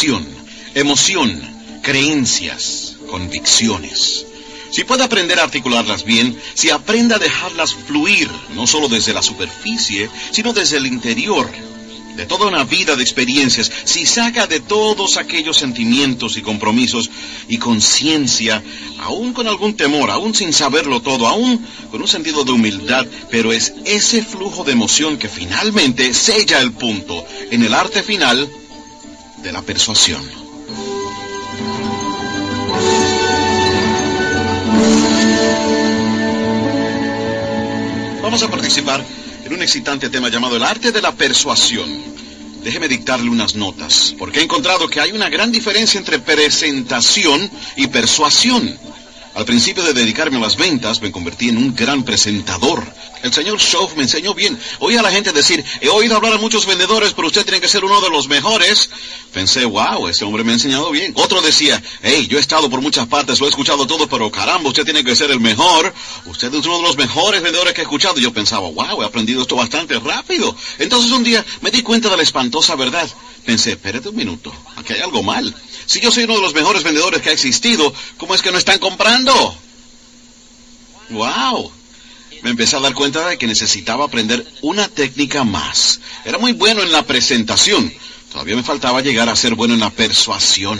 pasión, emoción, creencias, convicciones. Si puede aprender a articularlas bien, si aprende a dejarlas fluir, no solo desde la superficie, sino desde el interior, de toda una vida de experiencias, si saca de todos aquellos sentimientos y compromisos y conciencia, aún con algún temor, aún sin saberlo todo, aún con un sentido de humildad, pero es ese flujo de emoción que finalmente sella el punto en el arte final de la persuasión. Vamos a participar en un excitante tema llamado el arte de la persuasión. Déjeme dictarle unas notas, porque he encontrado que hay una gran diferencia entre presentación y persuasión. Al principio de dedicarme a las ventas, me convertí en un gran presentador. El señor Schoff me enseñó bien. Oí a la gente decir, he oído hablar a muchos vendedores, pero usted tiene que ser uno de los mejores. Pensé, wow, ese hombre me ha enseñado bien. Otro decía, hey, yo he estado por muchas partes, lo he escuchado todo, pero caramba, usted tiene que ser el mejor. Usted es uno de los mejores vendedores que he escuchado. Yo pensaba, wow, he aprendido esto bastante rápido. Entonces un día me di cuenta de la espantosa verdad. Pensé, espérate un minuto, aquí hay algo mal. Si yo soy uno de los mejores vendedores que ha existido, ¿cómo es que no están comprando? ¡Wow! Me empecé a dar cuenta de que necesitaba aprender una técnica más. Era muy bueno en la presentación. Todavía me faltaba llegar a ser bueno en la persuasión.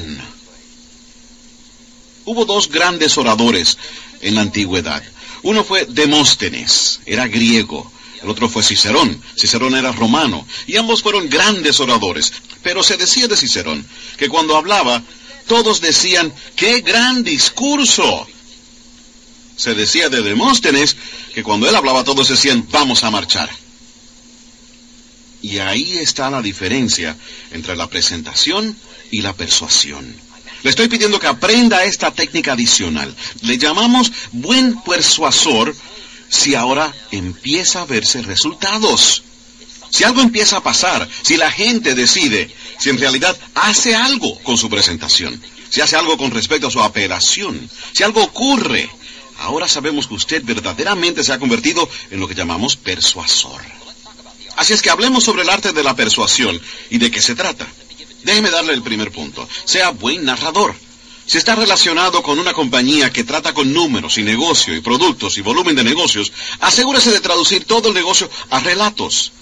Hubo dos grandes oradores en la antigüedad. Uno fue Demóstenes, era griego. El otro fue Cicerón. Cicerón era romano. Y ambos fueron grandes oradores. Pero se decía de Cicerón que cuando hablaba, todos decían, ¡qué gran discurso! Se decía de Demóstenes que cuando él hablaba todos decían, vamos a marchar. Y ahí está la diferencia entre la presentación y la persuasión. Le estoy pidiendo que aprenda esta técnica adicional. Le llamamos buen persuasor si ahora empieza a verse resultados. Si algo empieza a pasar, si la gente decide, si en realidad hace algo con su presentación, si hace algo con respecto a su apelación, si algo ocurre, ahora sabemos que usted verdaderamente se ha convertido en lo que llamamos persuasor. Así es que hablemos sobre el arte de la persuasión y de qué se trata. Déjeme darle el primer punto. Sea buen narrador. Si está relacionado con una compañía que trata con números y negocio y productos y volumen de negocios, asegúrese de traducir todo el negocio a relatos.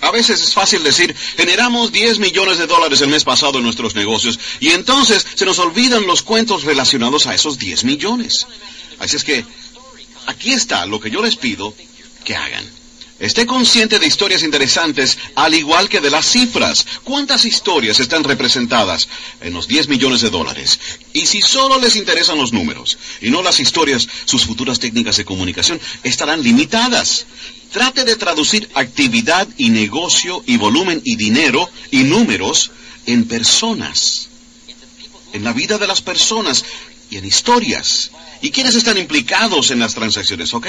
A veces es fácil decir, generamos 10 millones de dólares el mes pasado en nuestros negocios y entonces se nos olvidan los cuentos relacionados a esos 10 millones. Así es que aquí está lo que yo les pido que hagan. Esté consciente de historias interesantes, al igual que de las cifras. ¿Cuántas historias están representadas en los 10 millones de dólares? Y si solo les interesan los números y no las historias, sus futuras técnicas de comunicación estarán limitadas. Trate de traducir actividad y negocio y volumen y dinero y números en personas, en la vida de las personas y en historias. ¿Y quiénes están implicados en las transacciones, ok?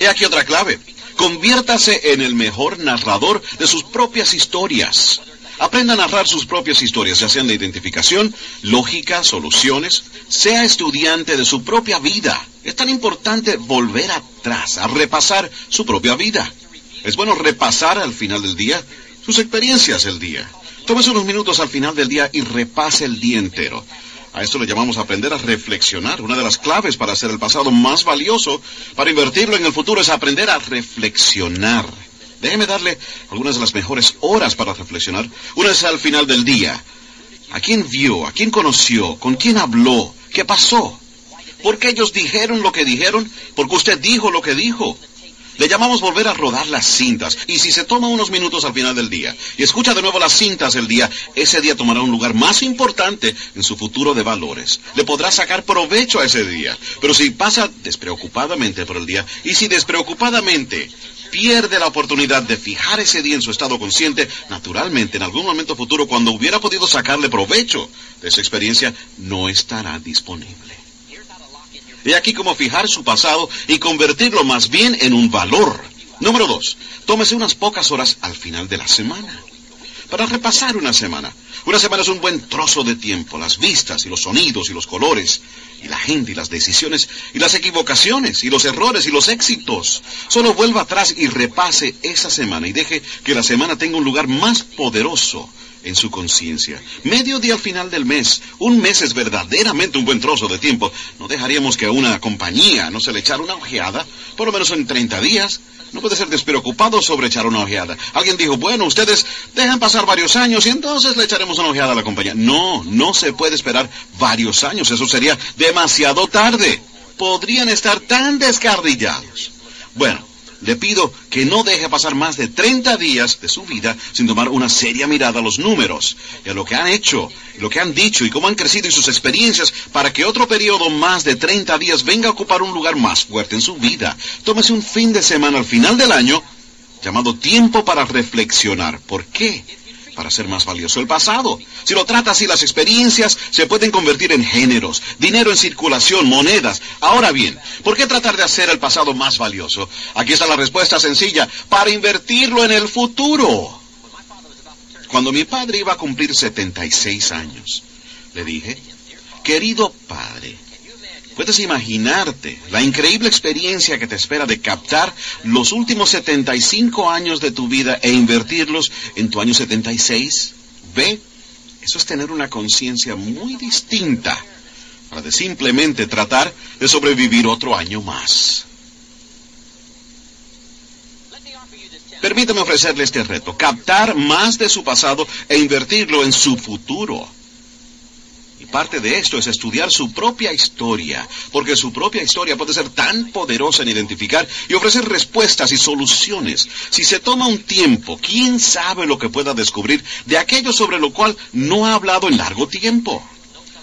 He aquí otra clave. Conviértase en el mejor narrador de sus propias historias. Aprenda a narrar sus propias historias, ya sean de identificación, lógica, soluciones. Sea estudiante de su propia vida. Es tan importante volver atrás, a repasar su propia vida. Es bueno repasar al final del día sus experiencias del día. Tómese unos minutos al final del día y repase el día entero. A esto le llamamos aprender a reflexionar. Una de las claves para hacer el pasado más valioso, para invertirlo en el futuro, es aprender a reflexionar. Déjeme darle algunas de las mejores horas para reflexionar. Una es al final del día. ¿A quién vio? ¿A quién conoció? ¿Con quién habló? ¿Qué pasó? ¿Por qué ellos dijeron lo que dijeron? Porque usted dijo lo que dijo. Le llamamos volver a rodar las cintas. Y si se toma unos minutos al final del día y escucha de nuevo las cintas del día, ese día tomará un lugar más importante en su futuro de valores. Le podrá sacar provecho a ese día. Pero si pasa despreocupadamente por el día y si despreocupadamente pierde la oportunidad de fijar ese día en su estado consciente, naturalmente en algún momento futuro, cuando hubiera podido sacarle provecho de esa experiencia, no estará disponible. He aquí cómo fijar su pasado y convertirlo más bien en un valor. Número dos, tómese unas pocas horas al final de la semana para repasar una semana. Una semana es un buen trozo de tiempo, las vistas y los sonidos y los colores, y la gente y las decisiones y las equivocaciones y los errores y los éxitos. Solo vuelva atrás y repase esa semana y deje que la semana tenga un lugar más poderoso en su conciencia. Medio día al final del mes. Un mes es verdaderamente un buen trozo de tiempo. No dejaríamos que a una compañía no se le echara una ojeada, por lo menos en 30 días. No puede ser despreocupado sobre echar una ojeada. Alguien dijo, bueno, ustedes dejan pasar varios años y entonces le echaremos una ojeada a la compañía. No, no se puede esperar varios años. Eso sería demasiado tarde. Podrían estar tan descarrillados. Bueno, le pido que no deje pasar más de 30 días de su vida sin tomar una seria mirada a los números y a lo que han hecho, lo que han dicho y cómo han crecido y sus experiencias para que otro periodo más de 30 días venga a ocupar un lugar más fuerte en su vida. Tómese un fin de semana al final del año llamado tiempo para reflexionar. ¿Por qué? Para ser más valioso el pasado. Si lo trata así, las experiencias se pueden convertir en géneros, dinero en circulación, monedas. Ahora bien, ¿por qué tratar de hacer el pasado más valioso? Aquí está la respuesta sencilla, para invertirlo en el futuro. Cuando mi padre iba a cumplir 76 años, le dije, querido padre, Puedes imaginarte la increíble experiencia que te espera de captar los últimos 75 años de tu vida e invertirlos en tu año 76. Ve, eso es tener una conciencia muy distinta para de simplemente tratar de sobrevivir otro año más. Permítame ofrecerle este reto, captar más de su pasado e invertirlo en su futuro. Parte de esto es estudiar su propia historia, porque su propia historia puede ser tan poderosa en identificar y ofrecer respuestas y soluciones. Si se toma un tiempo, ¿quién sabe lo que pueda descubrir de aquello sobre lo cual no ha hablado en largo tiempo?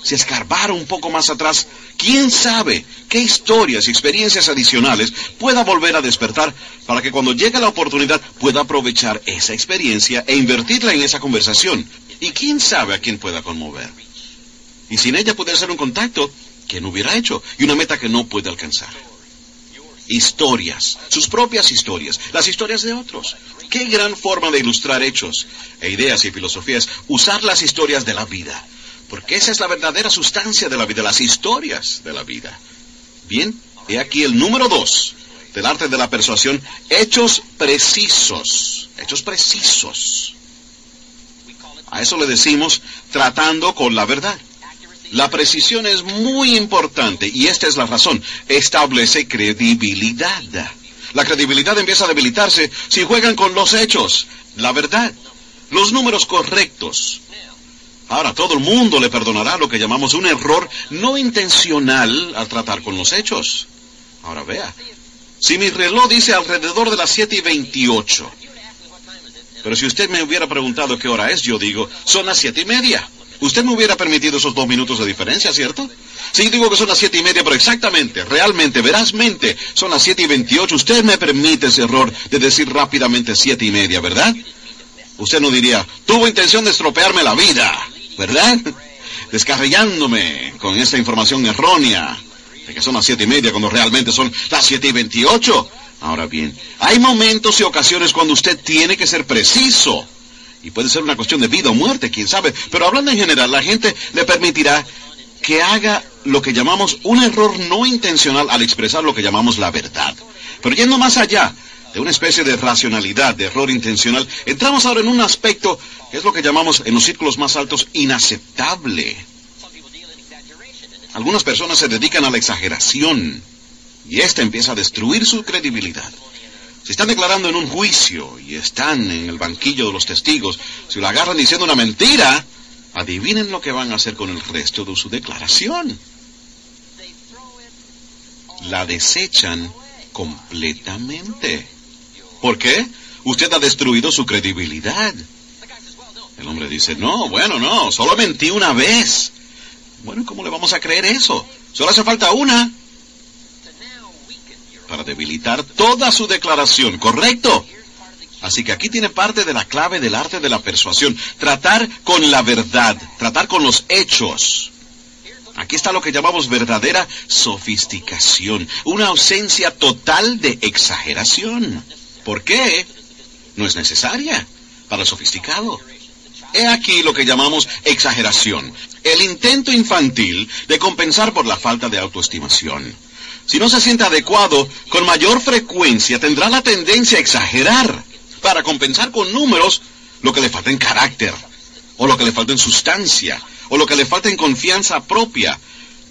Si escarbara un poco más atrás, ¿quién sabe qué historias y experiencias adicionales pueda volver a despertar para que cuando llegue la oportunidad pueda aprovechar esa experiencia e invertirla en esa conversación? ¿Y quién sabe a quién pueda conmover? Y sin ella puede ser un contacto que no hubiera hecho y una meta que no puede alcanzar. Historias, sus propias historias, las historias de otros. Qué gran forma de ilustrar hechos e ideas y filosofías, usar las historias de la vida. Porque esa es la verdadera sustancia de la vida, las historias de la vida. Bien, he aquí el número dos del arte de la persuasión, hechos precisos. Hechos precisos. A eso le decimos tratando con la verdad. La precisión es muy importante y esta es la razón. Establece credibilidad. La credibilidad empieza a debilitarse si juegan con los hechos, la verdad, los números correctos. Ahora todo el mundo le perdonará lo que llamamos un error no intencional al tratar con los hechos. Ahora vea, si mi reloj dice alrededor de las 7 y 28, pero si usted me hubiera preguntado qué hora es, yo digo, son las siete y media. Usted me hubiera permitido esos dos minutos de diferencia, ¿cierto? Sí, digo que son las siete y media, pero exactamente, realmente, verazmente, son las siete y veintiocho. Usted me permite ese error de decir rápidamente siete y media, ¿verdad? Usted no diría, tuvo intención de estropearme la vida, ¿verdad? Descarrillándome con esta información errónea de que son las siete y media cuando realmente son las siete y veintiocho. Ahora bien, hay momentos y ocasiones cuando usted tiene que ser preciso y puede ser una cuestión de vida o muerte, quién sabe. Pero hablando en general, la gente le permitirá que haga lo que llamamos un error no intencional al expresar lo que llamamos la verdad. Pero yendo más allá de una especie de racionalidad, de error intencional, entramos ahora en un aspecto que es lo que llamamos en los círculos más altos inaceptable. Algunas personas se dedican a la exageración y esta empieza a destruir su credibilidad. Si están declarando en un juicio y están en el banquillo de los testigos, si lo agarran diciendo una mentira, adivinen lo que van a hacer con el resto de su declaración. La desechan completamente. ¿Por qué? Usted ha destruido su credibilidad. El hombre dice, no, bueno, no, solo mentí una vez. Bueno, ¿cómo le vamos a creer eso? Solo hace falta una para debilitar toda su declaración, ¿correcto? Así que aquí tiene parte de la clave del arte de la persuasión, tratar con la verdad, tratar con los hechos. Aquí está lo que llamamos verdadera sofisticación, una ausencia total de exageración. ¿Por qué? No es necesaria para el sofisticado. He aquí lo que llamamos exageración, el intento infantil de compensar por la falta de autoestimación. Si no se siente adecuado, con mayor frecuencia tendrá la tendencia a exagerar para compensar con números lo que le falta en carácter. o lo que le falta en sustancia, o lo que le falta en confianza propia.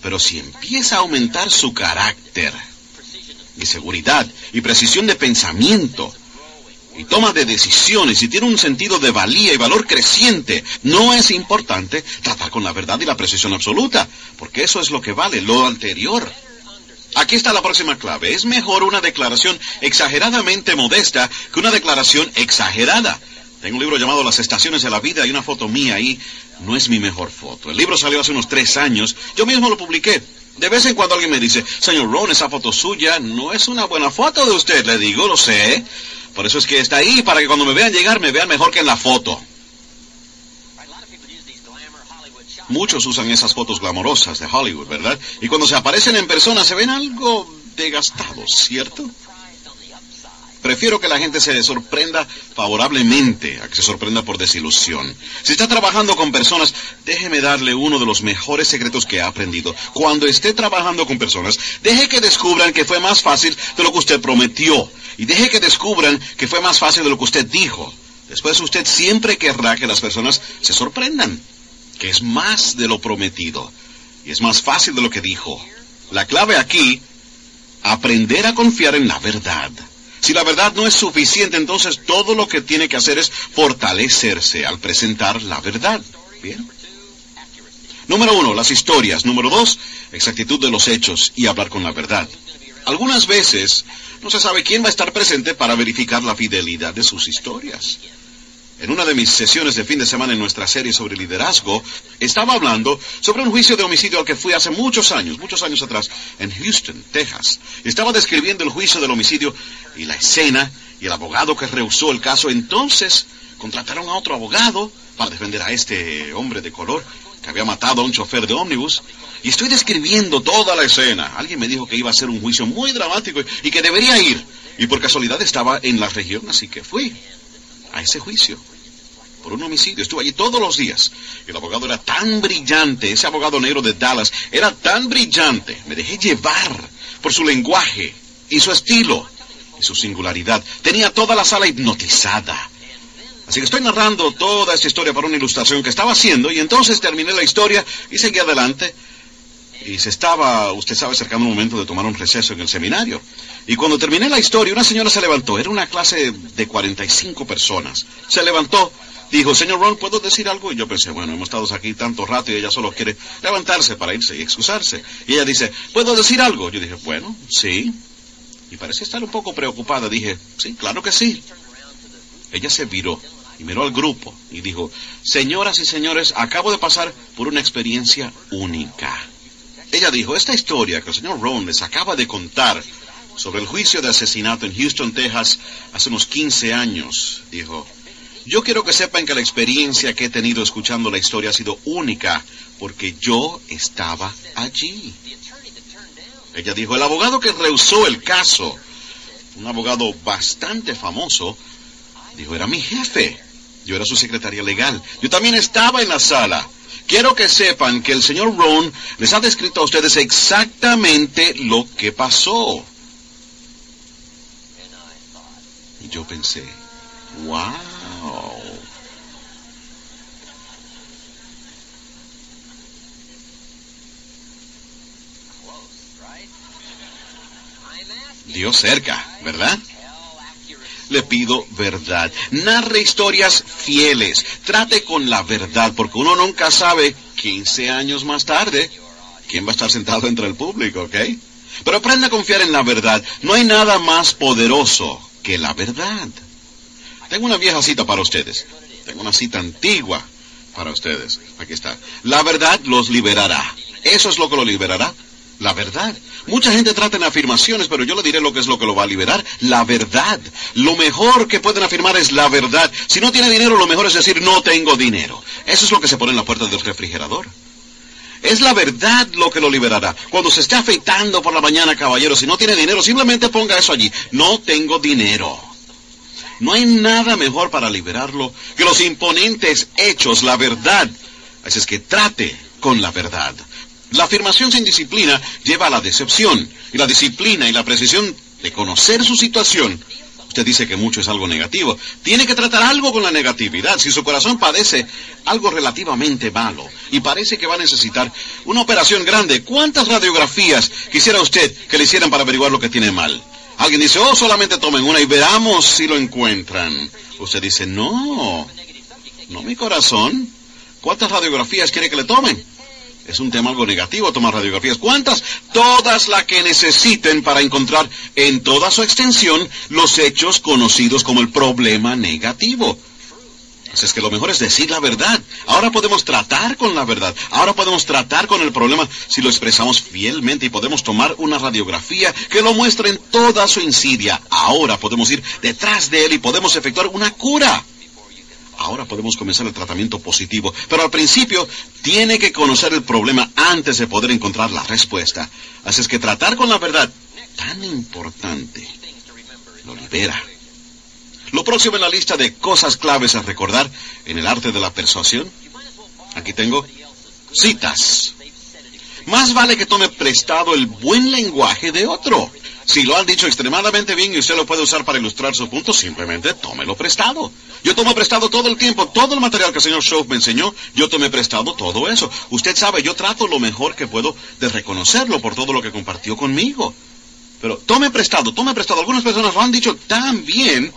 Pero si empieza a aumentar su carácter, y seguridad, y precisión de pensamiento, y toma de decisiones, y tiene un sentido de valía y valor creciente, no es importante tratar con la verdad y la precisión absoluta, porque eso es lo que vale, lo anterior. Aquí está la próxima clave. Es mejor una declaración exageradamente modesta que una declaración exagerada. Tengo un libro llamado Las Estaciones de la Vida y una foto mía ahí. No es mi mejor foto. El libro salió hace unos tres años. Yo mismo lo publiqué. De vez en cuando alguien me dice, señor Ron, esa foto suya no es una buena foto de usted. Le digo, lo sé. Por eso es que está ahí, para que cuando me vean llegar me vean mejor que en la foto. Muchos usan esas fotos glamorosas de Hollywood, ¿verdad? Y cuando se aparecen en persona se ven algo degastados, ¿cierto? Prefiero que la gente se sorprenda favorablemente a que se sorprenda por desilusión. Si está trabajando con personas, déjeme darle uno de los mejores secretos que he aprendido. Cuando esté trabajando con personas, deje que descubran que fue más fácil de lo que usted prometió. Y deje que descubran que fue más fácil de lo que usted dijo. Después usted siempre querrá que las personas se sorprendan que es más de lo prometido y es más fácil de lo que dijo. La clave aquí, aprender a confiar en la verdad. Si la verdad no es suficiente, entonces todo lo que tiene que hacer es fortalecerse al presentar la verdad. Bien. Número uno, las historias. Número dos, exactitud de los hechos y hablar con la verdad. Algunas veces no se sabe quién va a estar presente para verificar la fidelidad de sus historias. En una de mis sesiones de fin de semana en nuestra serie sobre liderazgo, estaba hablando sobre un juicio de homicidio al que fui hace muchos años, muchos años atrás, en Houston, Texas. Estaba describiendo el juicio del homicidio y la escena y el abogado que rehusó el caso. Entonces contrataron a otro abogado para defender a este hombre de color que había matado a un chofer de ómnibus. Y estoy describiendo toda la escena. Alguien me dijo que iba a ser un juicio muy dramático y que debería ir. Y por casualidad estaba en la región, así que fui a ese juicio por un homicidio. Estuve allí todos los días. El abogado era tan brillante, ese abogado negro de Dallas era tan brillante. Me dejé llevar por su lenguaje y su estilo y su singularidad. Tenía toda la sala hipnotizada. Así que estoy narrando toda esta historia para una ilustración que estaba haciendo y entonces terminé la historia y seguí adelante. Y se estaba, usted sabe, acercando un momento de tomar un receso en el seminario. Y cuando terminé la historia, una señora se levantó. Era una clase de 45 personas. Se levantó, dijo, señor Ron, ¿puedo decir algo? Y yo pensé, bueno, hemos estado aquí tanto rato y ella solo quiere levantarse para irse y excusarse. Y ella dice, ¿puedo decir algo? Yo dije, bueno, sí. Y parece estar un poco preocupada. Dije, sí, claro que sí. Ella se viró y miró al grupo y dijo, señoras y señores, acabo de pasar por una experiencia única. Ella dijo, esta historia que el señor Ron les acaba de contar sobre el juicio de asesinato en Houston, Texas, hace unos 15 años, dijo, yo quiero que sepan que la experiencia que he tenido escuchando la historia ha sido única, porque yo estaba allí. Ella dijo, el abogado que rehusó el caso, un abogado bastante famoso, dijo, era mi jefe. Yo era su secretaria legal. Yo también estaba en la sala. Quiero que sepan que el señor Ron les ha descrito a ustedes exactamente lo que pasó. Y yo pensé, wow. Dios cerca, ¿verdad? Le pido verdad. Narre historias fieles. Trate con la verdad, porque uno nunca sabe, 15 años más tarde, quién va a estar sentado entre el público, ¿ok? Pero aprenda a confiar en la verdad. No hay nada más poderoso que la verdad. Tengo una vieja cita para ustedes. Tengo una cita antigua para ustedes. Aquí está. La verdad los liberará. Eso es lo que lo liberará. La verdad. Mucha gente trata en afirmaciones, pero yo le diré lo que es lo que lo va a liberar. La verdad. Lo mejor que pueden afirmar es la verdad. Si no tiene dinero, lo mejor es decir no tengo dinero. Eso es lo que se pone en la puerta del refrigerador. Es la verdad lo que lo liberará. Cuando se esté afeitando por la mañana, caballero, si no tiene dinero, simplemente ponga eso allí. No tengo dinero. No hay nada mejor para liberarlo que los imponentes hechos, la verdad. Así es que trate con la verdad. La afirmación sin disciplina lleva a la decepción. Y la disciplina y la precisión de conocer su situación Usted dice que mucho es algo negativo. Tiene que tratar algo con la negatividad. Si su corazón padece algo relativamente malo y parece que va a necesitar una operación grande, ¿cuántas radiografías quisiera usted que le hicieran para averiguar lo que tiene mal? Alguien dice, oh, solamente tomen una y veamos si lo encuentran. Usted dice, no, no mi corazón. ¿Cuántas radiografías quiere que le tomen? Es un tema algo negativo tomar radiografías. ¿Cuántas? Todas las que necesiten para encontrar en toda su extensión los hechos conocidos como el problema negativo. Así es que lo mejor es decir la verdad. Ahora podemos tratar con la verdad. Ahora podemos tratar con el problema si lo expresamos fielmente y podemos tomar una radiografía que lo muestre en toda su insidia. Ahora podemos ir detrás de él y podemos efectuar una cura. Ahora podemos comenzar el tratamiento positivo, pero al principio tiene que conocer el problema antes de poder encontrar la respuesta. Así es que tratar con la verdad, tan importante, lo libera. Lo próximo en la lista de cosas claves a recordar en el arte de la persuasión, aquí tengo citas. Más vale que tome prestado el buen lenguaje de otro. Si lo han dicho extremadamente bien y usted lo puede usar para ilustrar su punto, simplemente tómelo prestado. Yo tomo prestado todo el tiempo, todo el material que el señor Schoff me enseñó, yo tomé prestado todo eso. Usted sabe, yo trato lo mejor que puedo de reconocerlo por todo lo que compartió conmigo. Pero tome prestado, tome prestado. Algunas personas lo han dicho tan bien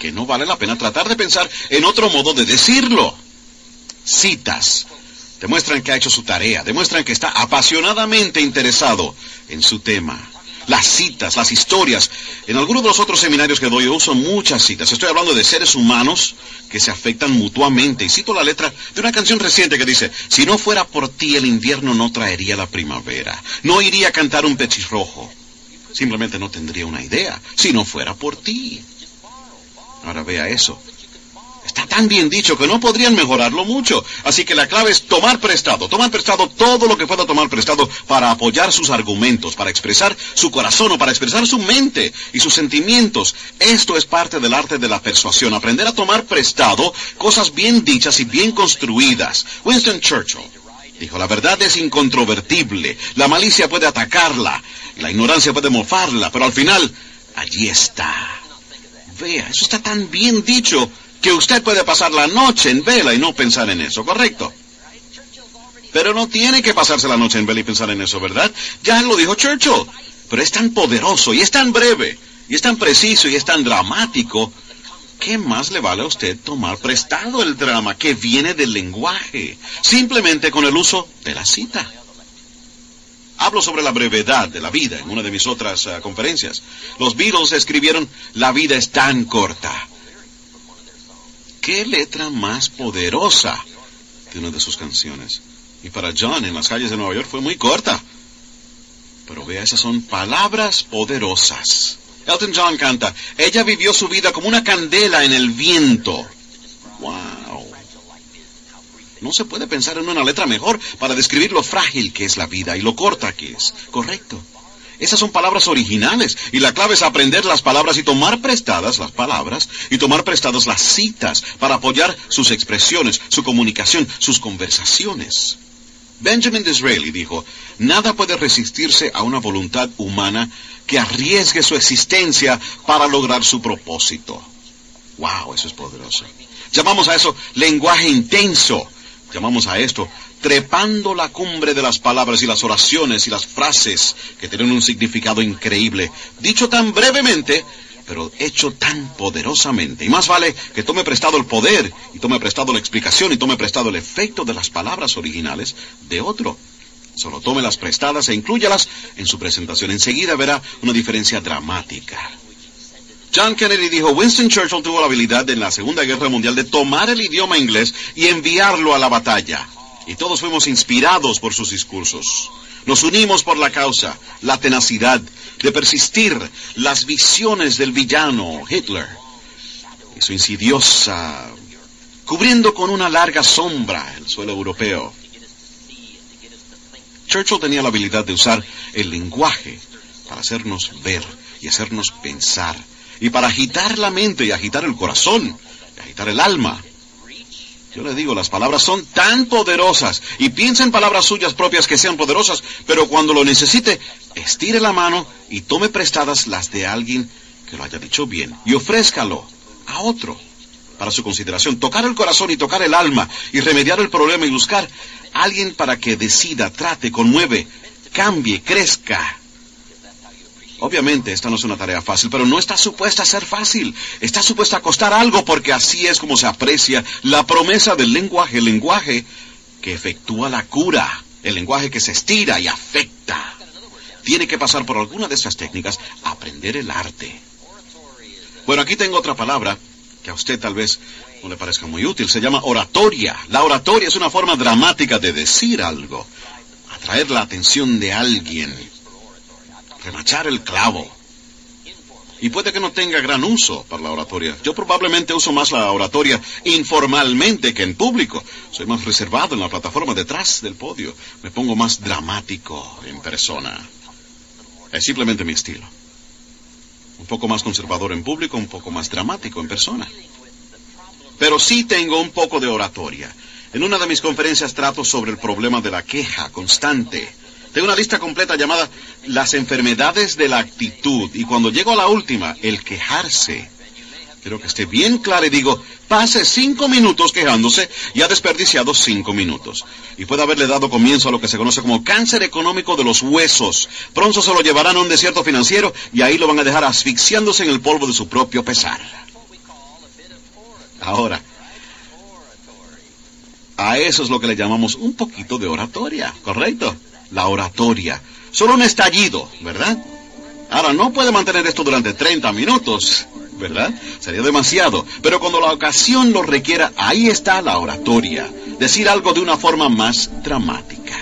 que no vale la pena tratar de pensar en otro modo de decirlo. Citas. Demuestran que ha hecho su tarea, demuestran que está apasionadamente interesado en su tema las citas, las historias. En algunos de los otros seminarios que doy yo uso muchas citas. Estoy hablando de seres humanos que se afectan mutuamente. Y cito la letra de una canción reciente que dice, si no fuera por ti el invierno no traería la primavera. No iría a cantar un pechirrojo. Simplemente no tendría una idea si no fuera por ti. Ahora vea eso. Está tan bien dicho que no podrían mejorarlo mucho. Así que la clave es tomar prestado, tomar prestado todo lo que pueda tomar prestado para apoyar sus argumentos, para expresar su corazón o para expresar su mente y sus sentimientos. Esto es parte del arte de la persuasión, aprender a tomar prestado cosas bien dichas y bien construidas. Winston Churchill dijo, la verdad es incontrovertible, la malicia puede atacarla, la ignorancia puede mofarla, pero al final, allí está. Vea, eso está tan bien dicho que usted puede pasar la noche en vela y no pensar en eso, ¿correcto? Pero no tiene que pasarse la noche en vela y pensar en eso, ¿verdad? Ya lo dijo Churchill. Pero es tan poderoso y es tan breve y es tan preciso y es tan dramático. ¿Qué más le vale a usted tomar prestado el drama que viene del lenguaje? Simplemente con el uso de la cita. Hablo sobre la brevedad de la vida en una de mis otras uh, conferencias. Los Beatles escribieron La vida es tan corta qué letra más poderosa de una de sus canciones. Y para John en las calles de Nueva York fue muy corta. Pero vea, esas son palabras poderosas. Elton John canta, ella vivió su vida como una candela en el viento. ¡Wow! No se puede pensar en una letra mejor para describir lo frágil que es la vida y lo corta que es. Correcto. Esas son palabras originales y la clave es aprender las palabras y tomar prestadas las palabras y tomar prestadas las citas para apoyar sus expresiones, su comunicación, sus conversaciones. Benjamin Disraeli dijo, nada puede resistirse a una voluntad humana que arriesgue su existencia para lograr su propósito. ¡Wow! Eso es poderoso. Llamamos a eso lenguaje intenso. Llamamos a esto trepando la cumbre de las palabras y las oraciones y las frases que tienen un significado increíble, dicho tan brevemente, pero hecho tan poderosamente. Y más vale que tome prestado el poder, y tome prestado la explicación, y tome prestado el efecto de las palabras originales de otro. Solo tome las prestadas e incluyalas en su presentación. Enseguida verá una diferencia dramática. John Kennedy dijo, Winston Churchill tuvo la habilidad en la Segunda Guerra Mundial de tomar el idioma inglés y enviarlo a la batalla y todos fuimos inspirados por sus discursos. Nos unimos por la causa, la tenacidad de persistir las visiones del villano Hitler y su insidiosa, cubriendo con una larga sombra el suelo europeo. Churchill tenía la habilidad de usar el lenguaje para hacernos ver y hacernos pensar, y para agitar la mente y agitar el corazón, y agitar el alma. Yo le digo, las palabras son tan poderosas y piensa en palabras suyas propias que sean poderosas, pero cuando lo necesite, estire la mano y tome prestadas las de alguien que lo haya dicho bien y ofrézcalo a otro para su consideración. Tocar el corazón y tocar el alma y remediar el problema y buscar a alguien para que decida, trate, conmueve, cambie, crezca. Obviamente esta no es una tarea fácil, pero no está supuesta a ser fácil. Está supuesta a costar algo porque así es como se aprecia la promesa del lenguaje, el lenguaje que efectúa la cura, el lenguaje que se estira y afecta. Tiene que pasar por alguna de estas técnicas, aprender el arte. Bueno, aquí tengo otra palabra que a usted tal vez no le parezca muy útil. Se llama oratoria. La oratoria es una forma dramática de decir algo, atraer la atención de alguien, remachar el clavo. Y puede que no tenga gran uso para la oratoria. Yo probablemente uso más la oratoria informalmente que en público. Soy más reservado en la plataforma detrás del podio. Me pongo más dramático en persona. Es simplemente mi estilo. Un poco más conservador en público, un poco más dramático en persona. Pero sí tengo un poco de oratoria. En una de mis conferencias trato sobre el problema de la queja constante. Tengo una lista completa llamada Las enfermedades de la actitud. Y cuando llego a la última, el quejarse. Quiero que esté bien claro y digo, pase cinco minutos quejándose y ha desperdiciado cinco minutos. Y puede haberle dado comienzo a lo que se conoce como cáncer económico de los huesos. Pronto se lo llevarán a un desierto financiero y ahí lo van a dejar asfixiándose en el polvo de su propio pesar. Ahora, a eso es lo que le llamamos un poquito de oratoria, ¿correcto? La oratoria. Solo un estallido, ¿verdad? Ahora, no puede mantener esto durante 30 minutos, ¿verdad? Sería demasiado. Pero cuando la ocasión lo requiera, ahí está la oratoria. Decir algo de una forma más dramática.